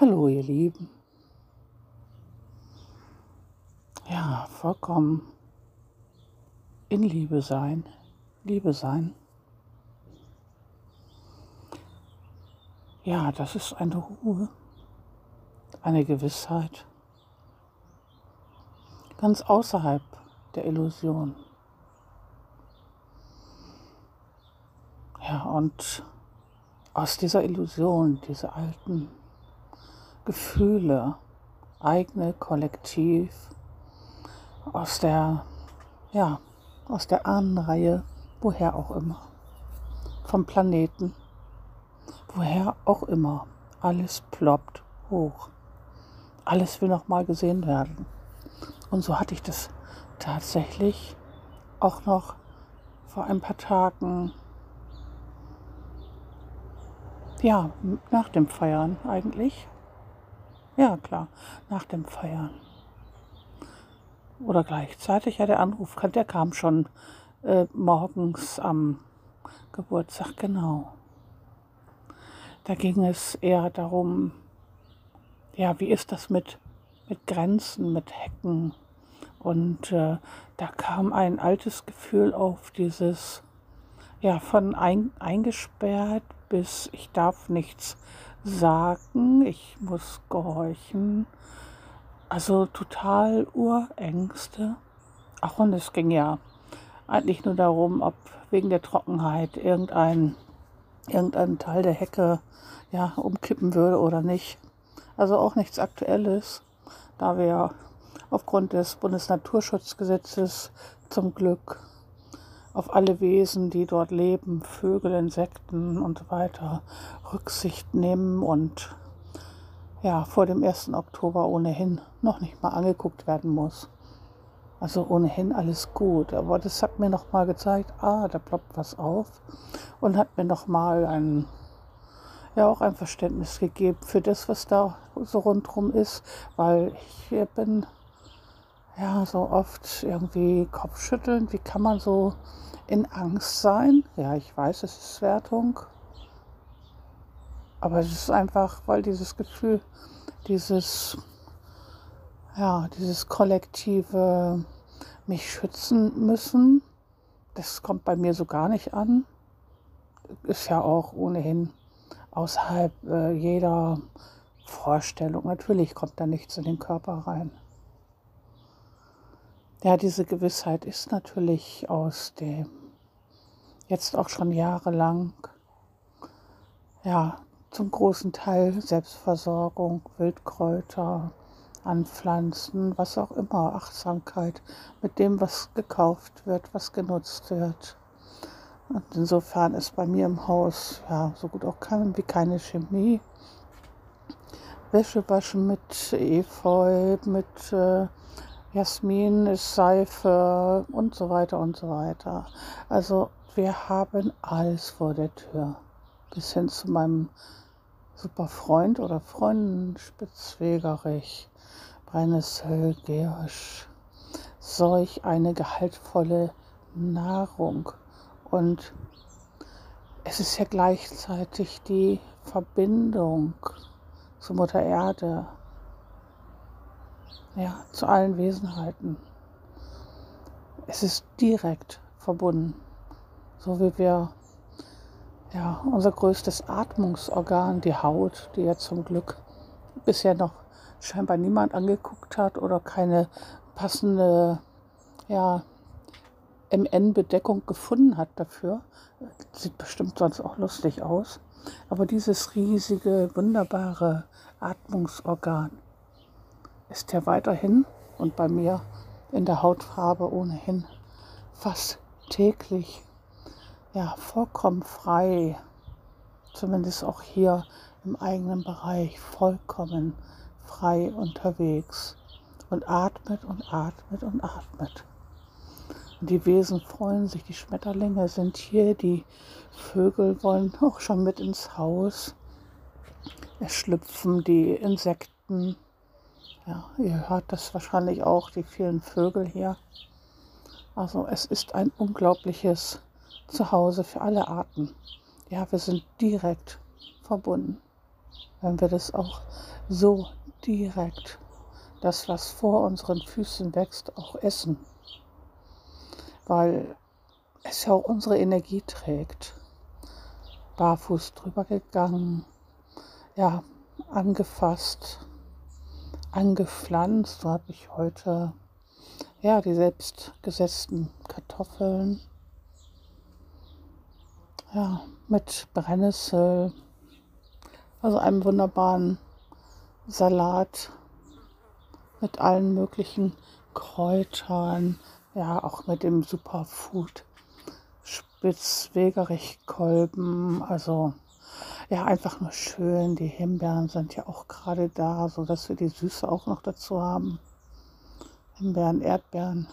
Hallo, ihr Lieben. Ja, vollkommen in Liebe sein, Liebe sein. Ja, das ist eine Ruhe, eine Gewissheit, ganz außerhalb der Illusion. Ja, und aus dieser Illusion, diese alten Gefühle, eigene, kollektiv, aus der, ja, aus der Ahnenreihe, woher auch immer, vom Planeten, woher auch immer, alles ploppt hoch. Alles will nochmal gesehen werden. Und so hatte ich das tatsächlich auch noch vor ein paar Tagen ja, nach dem Feiern eigentlich. Ja, klar, nach dem Feiern. Oder gleichzeitig, ja, der Anruf, der kam schon äh, morgens am Geburtstag, genau. Da ging es eher darum, ja, wie ist das mit, mit Grenzen, mit Hecken? Und äh, da kam ein altes Gefühl auf, dieses, ja, von ein, eingesperrt bis ich darf nichts sagen, ich muss gehorchen. Also total Urängste. Ach, und es ging ja eigentlich nur darum, ob wegen der Trockenheit irgendein, irgendein Teil der Hecke ja, umkippen würde oder nicht. Also auch nichts Aktuelles, da wir aufgrund des Bundesnaturschutzgesetzes zum Glück auf alle Wesen, die dort leben, Vögel, Insekten und so weiter, Rücksicht nehmen und ja, vor dem 1. Oktober ohnehin noch nicht mal angeguckt werden muss. Also ohnehin alles gut. Aber das hat mir noch mal gezeigt, ah, da ploppt was auf und hat mir noch mal ein, ja, auch ein Verständnis gegeben für das, was da so rundherum ist, weil ich bin ja, so oft irgendwie Kopfschütteln. Wie kann man so in Angst sein? Ja, ich weiß, es ist Wertung. Aber es ist einfach, weil dieses Gefühl, dieses, ja, dieses kollektive mich schützen müssen, das kommt bei mir so gar nicht an. Ist ja auch ohnehin außerhalb äh, jeder Vorstellung. Natürlich kommt da nichts in den Körper rein. Ja, diese Gewissheit ist natürlich aus dem jetzt auch schon jahrelang, ja, zum großen Teil Selbstversorgung, Wildkräuter, Anpflanzen, was auch immer, Achtsamkeit mit dem, was gekauft wird, was genutzt wird. Und insofern ist bei mir im Haus ja so gut auch kein, wie keine Chemie. Wäsche waschen mit Efeu, mit äh, Jasmin ist Seife und so weiter und so weiter. Also wir haben alles vor der Tür. Bis hin zu meinem super Freund oder Freundin Spitzwegerich, Brennnessel, Giersch. Solch eine gehaltvolle Nahrung. Und es ist ja gleichzeitig die Verbindung zu Mutter Erde ja, zu allen Wesenheiten. Es ist direkt verbunden, so wie wir ja, unser größtes Atmungsorgan, die Haut, die ja zum Glück bisher noch scheinbar niemand angeguckt hat oder keine passende ja, MN-Bedeckung gefunden hat dafür. Sieht bestimmt sonst auch lustig aus. Aber dieses riesige, wunderbare Atmungsorgan, ist ja weiterhin und bei mir in der Hautfarbe ohnehin fast täglich ja vollkommen frei, zumindest auch hier im eigenen Bereich vollkommen frei unterwegs und atmet und atmet und atmet. Und die Wesen freuen sich, die Schmetterlinge sind hier, die Vögel wollen auch schon mit ins Haus. Es schlüpfen die Insekten ja, ihr hört das wahrscheinlich auch, die vielen Vögel hier. Also es ist ein unglaubliches Zuhause für alle Arten. Ja, wir sind direkt verbunden. wenn wir das auch so direkt, das, was vor unseren Füßen wächst, auch essen. Weil es ja auch unsere Energie trägt. Barfuß drüber gegangen, ja, angefasst, angepflanzt. So habe ich heute ja die selbstgesetzten Kartoffeln. Ja, mit Brennnessel, also einem wunderbaren Salat mit allen möglichen Kräutern, ja, auch mit dem Superfood Spitzwegerich-Kolben, also ja, einfach nur schön. Die Himbeeren sind ja auch gerade da, so dass wir die Süße auch noch dazu haben. Himbeeren, Erdbeeren,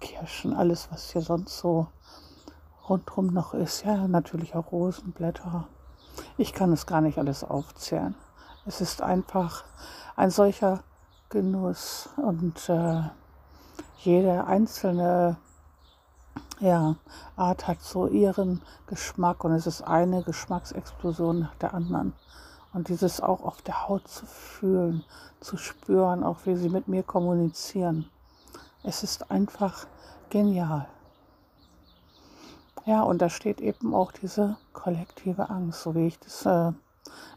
Kirschen, alles, was hier sonst so rundherum noch ist. Ja, natürlich auch Rosenblätter. Ich kann es gar nicht alles aufzählen. Es ist einfach ein solcher Genuss und äh, jede einzelne ja, Art hat so ihren Geschmack und es ist eine Geschmacksexplosion nach der anderen. Und dieses auch auf der Haut zu fühlen, zu spüren, auch wie sie mit mir kommunizieren. Es ist einfach genial. Ja, und da steht eben auch diese kollektive Angst, so wie ich das äh,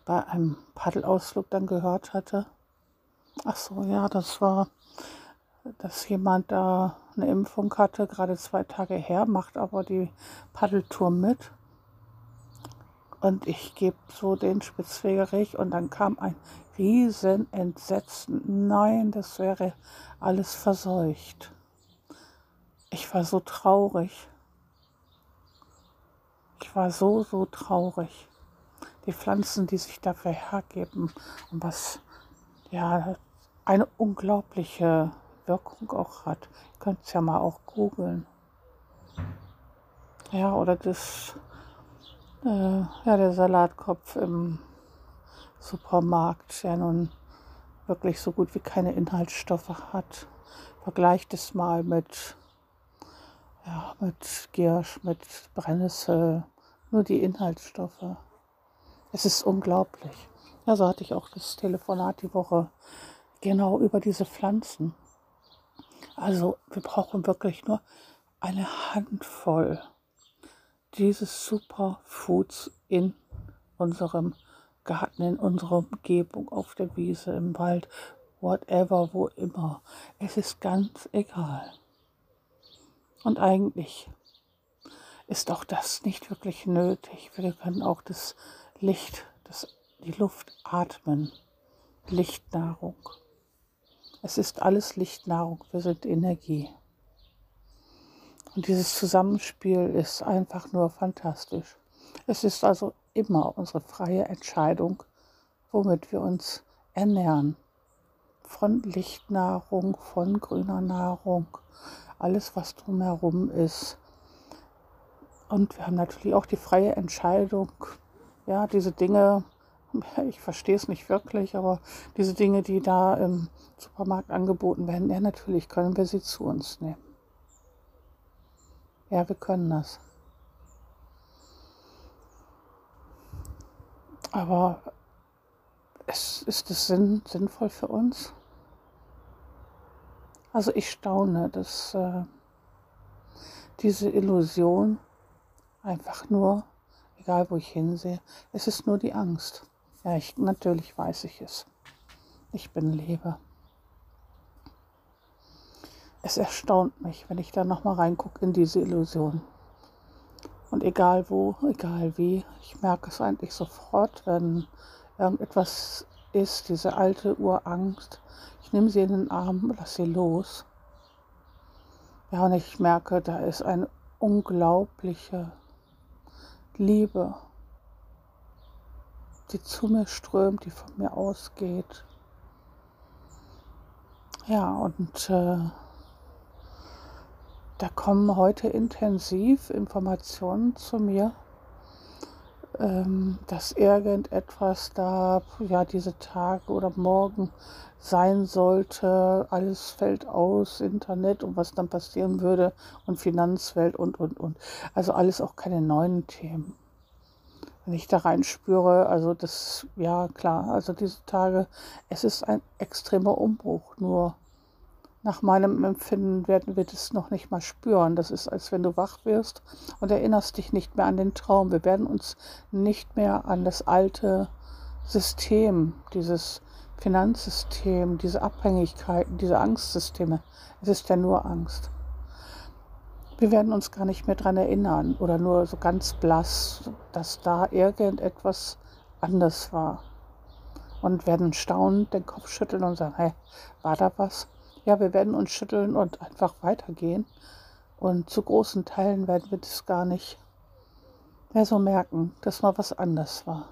bei einem Paddelausflug dann gehört hatte. Ach so, ja, das war, dass jemand da eine Impfung hatte, gerade zwei Tage her, macht aber die Paddeltour mit. Und ich gebe so den Spitzwegerich und dann kam ein riesen Entsetzen. Nein, das wäre alles verseucht. Ich war so traurig. Ich war so, so traurig. Die Pflanzen, die sich dafür hergeben und was ja eine unglaubliche Wirkung auch hat. Ihr könnt es ja mal auch googeln. Ja, oder das, äh, ja, der Salatkopf im Supermarkt, der nun wirklich so gut wie keine Inhaltsstoffe hat. Vergleicht es mal mit ja, mit Giersch, mit Brennnessel, nur die Inhaltsstoffe. Es ist unglaublich. Ja, so hatte ich auch das Telefonat die Woche genau über diese Pflanzen. Also wir brauchen wirklich nur eine Handvoll dieses Superfoods in unserem Garten, in unserer Umgebung, auf der Wiese, im Wald, whatever, wo immer. Es ist ganz egal. Und eigentlich ist auch das nicht wirklich nötig. Wir können auch das Licht, das, die Luft atmen. Lichtnahrung. Es ist alles Lichtnahrung, wir sind Energie. Und dieses Zusammenspiel ist einfach nur fantastisch. Es ist also immer unsere freie Entscheidung, womit wir uns ernähren. Von Lichtnahrung, von grüner Nahrung, alles, was drumherum ist. Und wir haben natürlich auch die freie Entscheidung, ja, diese Dinge, ich verstehe es nicht wirklich, aber diese Dinge, die da im Supermarkt angeboten werden, ja, natürlich können wir sie zu uns nehmen. Ja, wir können das. Aber ist, ist es sinn, sinnvoll für uns? Also ich staune, dass äh, diese Illusion einfach nur, egal wo ich hinsehe, es ist nur die Angst. Ja, ich, natürlich weiß ich es. Ich bin Leber. Es erstaunt mich, wenn ich da nochmal reingucke in diese Illusion. Und egal wo, egal wie, ich merke es eigentlich sofort, wenn irgendetwas ist, diese alte Urangst, ich nehme sie in den Arm, lasse sie los. Ja, und ich merke, da ist eine unglaubliche Liebe, die zu mir strömt, die von mir ausgeht. Ja, und äh, da kommen heute intensiv Informationen zu mir ähm, dass irgendetwas da, ja, diese Tage oder morgen sein sollte. Alles fällt aus, Internet und was dann passieren würde und Finanzwelt und, und, und. Also alles auch keine neuen Themen. Ich da rein spüre, also das, ja klar, also diese Tage, es ist ein extremer Umbruch, nur nach meinem Empfinden werden wir das noch nicht mal spüren. Das ist, als wenn du wach wirst und erinnerst dich nicht mehr an den Traum. Wir werden uns nicht mehr an das alte System, dieses Finanzsystem, diese Abhängigkeiten, diese Angstsysteme. Es ist ja nur Angst. Wir werden uns gar nicht mehr daran erinnern oder nur so ganz blass, dass da irgendetwas anders war. Und werden staunend den Kopf schütteln und sagen, hey, war da was? ja, wir werden uns schütteln und einfach weitergehen. Und zu großen Teilen werden wir das gar nicht mehr so merken, dass mal was anders war.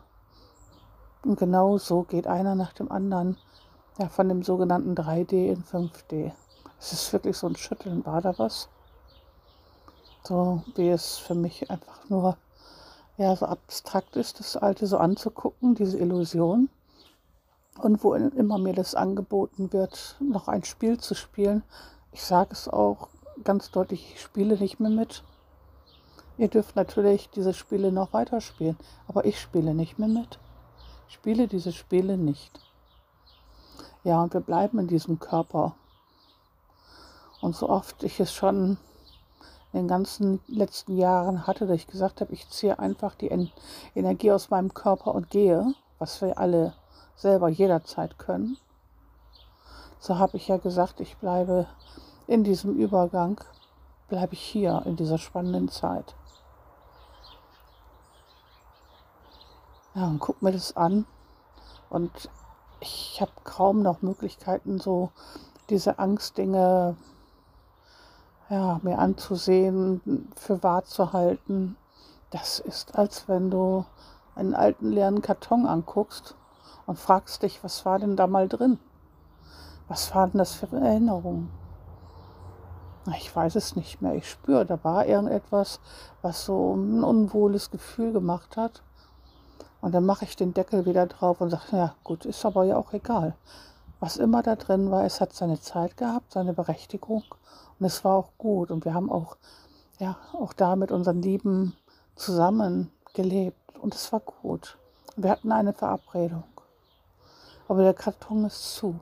Und genau so geht einer nach dem anderen, ja, von dem sogenannten 3D in 5D. Es ist wirklich so ein Schütteln, war da was? So wie es für mich einfach nur ja, so abstrakt ist, das Alte so anzugucken, diese Illusion. Und wo immer mir das angeboten wird, noch ein Spiel zu spielen, ich sage es auch ganz deutlich, ich spiele nicht mehr mit. Ihr dürft natürlich diese Spiele noch weiterspielen, aber ich spiele nicht mehr mit. Ich spiele diese Spiele nicht. Ja, und wir bleiben in diesem Körper. Und so oft ich es schon in den ganzen letzten Jahren hatte, dass ich gesagt habe, ich ziehe einfach die Energie aus meinem Körper und gehe, was wir alle selber jederzeit können. So habe ich ja gesagt, ich bleibe in diesem Übergang, bleibe ich hier in dieser spannenden Zeit. Ja, und guck mir das an. Und ich habe kaum noch Möglichkeiten, so diese Angstdinge ja, mir anzusehen, für wahr zu halten. Das ist, als wenn du einen alten leeren Karton anguckst und fragst dich, was war denn da mal drin? Was waren das für Erinnerungen? Ich weiß es nicht mehr. Ich spüre, da war irgendetwas, was so ein unwohles Gefühl gemacht hat. Und dann mache ich den Deckel wieder drauf und sage, ja gut, ist aber ja auch egal. Was immer da drin war, es hat seine Zeit gehabt, seine Berechtigung und es war auch gut. Und wir haben auch, ja, auch da mit unseren Lieben zusammen gelebt und es war gut. Wir hatten eine Verabredung aber der Karton ist zu.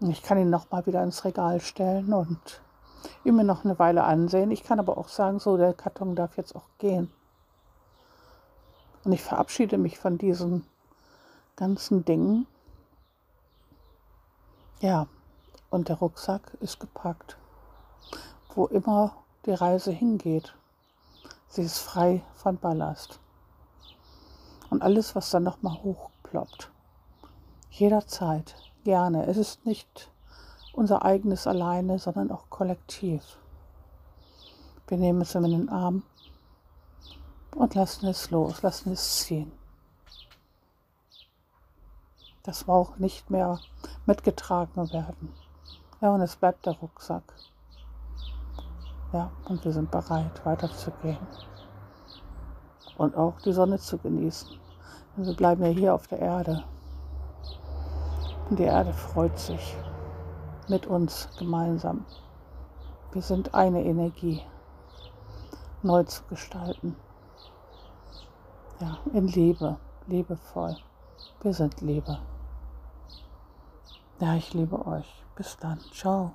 Ich kann ihn noch mal wieder ins Regal stellen und ihn mir noch eine Weile ansehen. Ich kann aber auch sagen, so, der Karton darf jetzt auch gehen. Und ich verabschiede mich von diesen ganzen Dingen. Ja, und der Rucksack ist gepackt. Wo immer die Reise hingeht. Sie ist frei von Ballast. Und alles, was dann nochmal hochploppt, Jederzeit, gerne. Es ist nicht unser eigenes alleine, sondern auch kollektiv. Wir nehmen es in den Arm und lassen es los, lassen es ziehen. Das braucht nicht mehr mitgetragen werden. Ja, und es bleibt der Rucksack. Ja, und wir sind bereit, weiterzugehen. Und auch die Sonne zu genießen. Und wir bleiben ja hier auf der Erde. Und die Erde freut sich mit uns gemeinsam. Wir sind eine Energie, neu zu gestalten. Ja, in Liebe, liebevoll. Wir sind Liebe. Ja, ich liebe euch. Bis dann. Ciao.